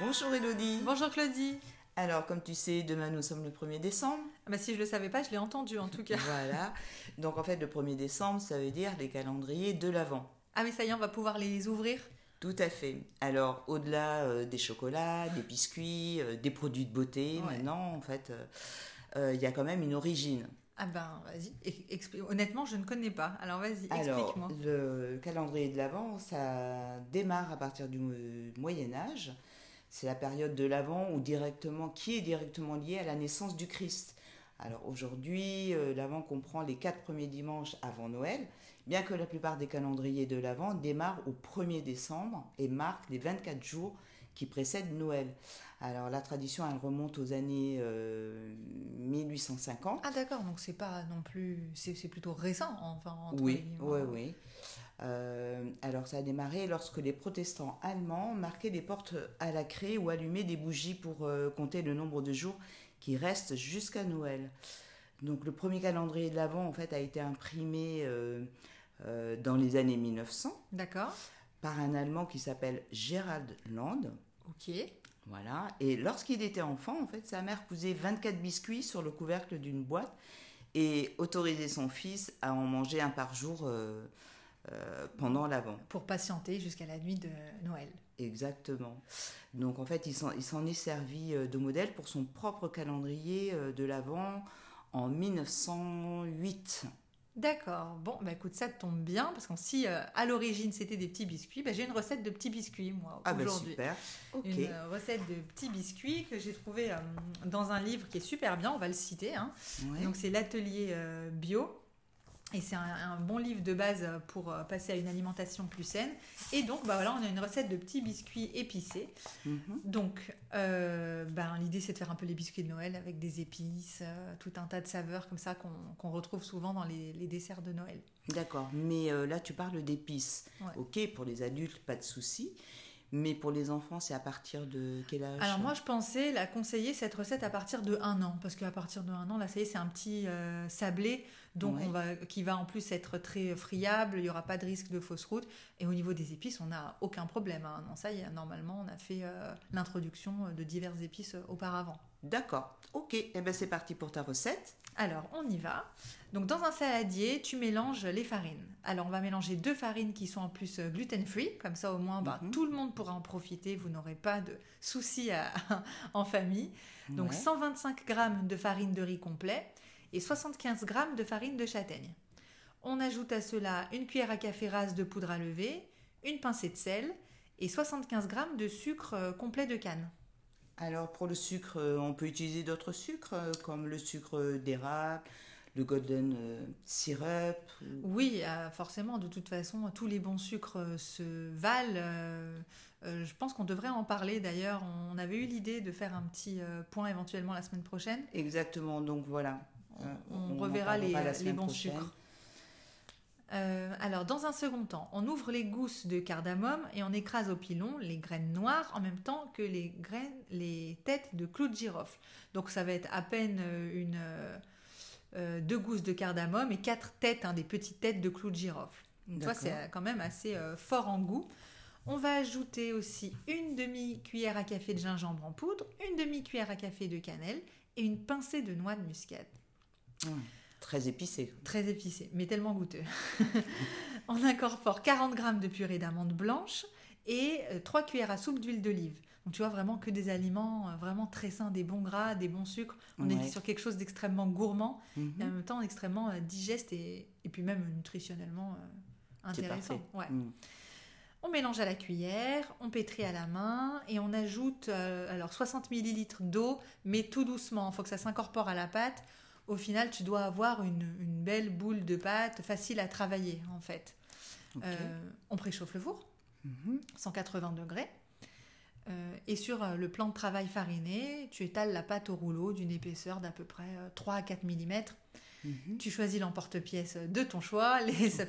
Bonjour Elodie. Bonjour Claudie. Alors, comme tu sais, demain nous sommes le 1er décembre. Ah bah, si je ne le savais pas, je l'ai entendu en tout cas. Voilà. Donc en fait, le 1er décembre, ça veut dire les calendriers de l'Avent. Ah mais ça y est, on va pouvoir les ouvrir Tout à fait. Alors, au-delà euh, des chocolats, des biscuits, euh, des produits de beauté, Ouais. maintenant, en fait, euh, euh, il y a quand même une origine. Ah ben vas-y, honnêtement je ne connais pas. Alors vas-y, Alors, explique-moi. le calendrier de l'Avent, ça démarre à partir du euh, Moyen Âge. C'est la période de l'Avent où directement, qui est directement lié à la naissance du Christ. Alors aujourd'hui, euh, l'Avent comprend les quatre premiers dimanches avant Noël, bien que la plupart des calendriers de l'Avent démarrent au 1er décembre et marquent les 24 jours qui précèdent Noël. Alors la tradition, elle remonte aux années euh, 1850. Ah d'accord, donc c'est pas non plus, c'est plutôt récent enfin. entre Oui, oui, oui. Euh, alors ça a démarré lorsque les protestants allemands marquaient des portes à la craie ou allumaient des bougies pour euh, compter le nombre de jours qui restent jusqu'à Noël. Donc le premier calendrier de l'Avent en fait a été imprimé euh, dans les années 1900 D'accord, par un Allemand qui s'appelle Gerald Land. Ok. Voilà. Et lorsqu'il était enfant, en fait, sa mère cousait 24 biscuits sur le couvercle d'une boîte et autorisait son fils à en manger un par jour euh, euh, pendant l'Avent. Pour patienter jusqu'à la nuit de Noël. Exactement. Donc, en fait, il s'en est servi euh, de modèle pour son propre calendrier de l'Avent en 1908. D'accord, bon bah écoute ça tombe bien parce que si euh, à l'origine c'était des petits biscuits, bah, j'ai une recette de petits biscuits moi Ah, ben aujourd'hui. super. Ok. Une euh, recette de petits biscuits que j'ai trouvé euh, dans un livre qui est super bien, on va le citer. hein. Ouais. Donc c'est l'atelier bio. Et c'est un, un bon livre de base pour euh, passer à une alimentation plus saine. Et donc, bah voilà, on a une recette de petits biscuits épicés. Mhm. Donc, euh, ben, l'idée, c'est de faire un peu les biscuits de Noël avec des épices, euh, tout un tas de saveurs comme ça qu'on retrouve souvent dans les, les desserts de Noël. D'accord. Mais euh, là, tu parles d'épices. Ouais. Ok, pour les adultes, pas de souci. Mais pour les enfants, c'est à partir de quel âge Alors moi, je pensais la conseiller cette recette à partir de 1 an, parce qu'à partir de 1 an, là, ça y est, c'est un petit euh, sablé, donc Ouais. on va, qui va en plus être très friable, il n'y aura pas de risque de fausse route, et au niveau des épices, on n'a aucun problème. hein. Non, ça y est, normalement, on a fait euh, l'introduction de diverses épices euh, auparavant. D'accord. Ok. Eh ben, c'est parti pour ta recette. Alors, on y va. Donc, dans un saladier, tu mélanges les farines. Alors, on va mélanger deux farines qui sont en plus euh, gluten-free. Comme ça, au moins, bah, Mhm. tout le monde pourra en profiter. Vous n'aurez pas de soucis à- en famille. Donc, Ouais. 125 g de farine de riz complet et 75 g de farine de châtaigne. On ajoute à cela une cuillère à café rase de poudre à lever, une pincée de sel et 75 g de sucre euh, complet de canne. Alors pour le sucre, euh, on peut utiliser d'autres sucres euh, comme le sucre d'érable, le golden euh, syrup. ou- Oui, forcément, de toute façon, tous les bons sucres se valent. je pense qu'on devrait en parler d'ailleurs. On avait eu l'idée de faire un petit point éventuellement la semaine prochaine. Exactement. Donc voilà. On, reverra les, bons prochaine. sucres. Euh, alors, dans un second temps, on ouvre les gousses de cardamome et on écrase au pilon les graines noires en même temps que les graines, les têtes de clous de girofle. Donc, ça va être à peine euh, une euh, deux gousses de cardamome et quatre têtes, hein, des petites têtes de clous de girofle. D'accord. c'est quand même assez euh, fort en goût. On va ajouter aussi une demi-cuillère à café de gingembre en poudre, une demi-cuillère à café de cannelle et une pincée de noix de muscade. Très épicé. Très épicé, mais tellement goûteux. on incorpore 40 g de purée d'amandes blanches et 3 cuillères à soupe d'huile d'olive. Donc tu vois vraiment que des aliments euh, vraiment très sains, des bons gras, des bons sucres. On Ouais. est sur quelque chose d'extrêmement gourmand Mhm. et en même temps extrêmement euh, digeste et, et puis même nutritionnellement euh, intéressant. Ouais. Hum. On mélange à la cuillère, on pétrit à la main et on ajoute euh, alors 60 ml d'eau, mais tout doucement. Il faut que ça s'incorpore à la pâte. Au final, tu dois avoir une, une belle boule de pâte facile à travailler en fait. Euh, on préchauffe le four, Mhm. 180 degrés. Euh, et sur euh, le plan de travail fariné, tu étales la pâte au rouleau d'une épaisseur d'à peu près euh, 3 à 4 mm. Mhm. Tu choisis l'emporte-pièce de ton choix. Les, Ça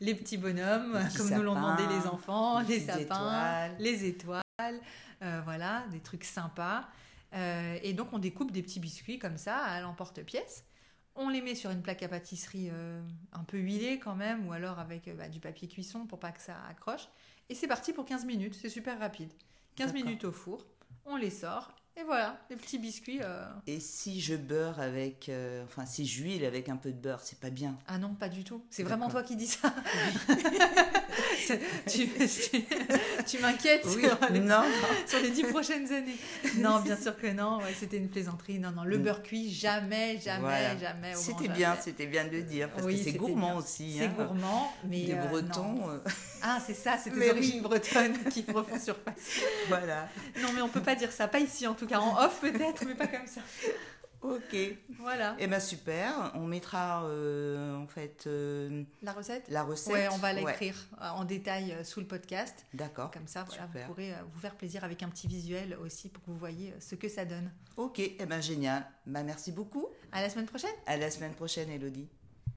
les, petits bonhommes, Les petits comme nous l'ont demandé les enfants, les sapins, étoiles. les étoiles, euh, voilà, des trucs sympas. Euh, et donc on découpe des petits biscuits comme ça à l'emporte-pièce. On les met sur une plaque à pâtisserie euh, un peu huilée quand même, ou alors avec euh, bah, du papier cuisson pour pas que ça accroche. Et c'est parti pour 15 minutes, c'est super rapide. 15 D'accord. minutes au four, on les sort, et voilà, les petits biscuits. euh, Et si je beurre avec, euh, enfin si j'huile avec un peu de beurre, c'est pas bien. Ah non, pas du tout. C'est vraiment toi qui dis ça. Tu tu, tu m'inquiètes Oui, sur, les, non, sur les dix prochaines années. Non, bien sûr que non. Ouais, c'était une plaisanterie. Non, non, le Mm. beurre cuit, jamais, jamais, Voilà. jamais. c'était bien, c'était bien de le dire parce Oui, que c'est gourmand bien. aussi. C'est hein. gourmand, mais Les euh. Bretons, euh, Ah, c'est ça, c'est tes Mais origines bretonnes qui refont surface. voilà. Non, mais on peut pas dire ça, pas ici en tout cas, en off peut-être, mais pas comme ça. Ok. Voilà, Eh ben super. On mettra euh, en fait euh, la recette? la recette. Ouais, on va l'écrire euh, en détail sous le podcast. D'accord. Comme ça, voilà, vous pourrez vous faire plaisir avec un petit visuel aussi pour que vous voyez ce que ça donne. Ok. Eh ben génial. Bah merci beaucoup. À la semaine prochaine À la semaine prochaine, Elodie.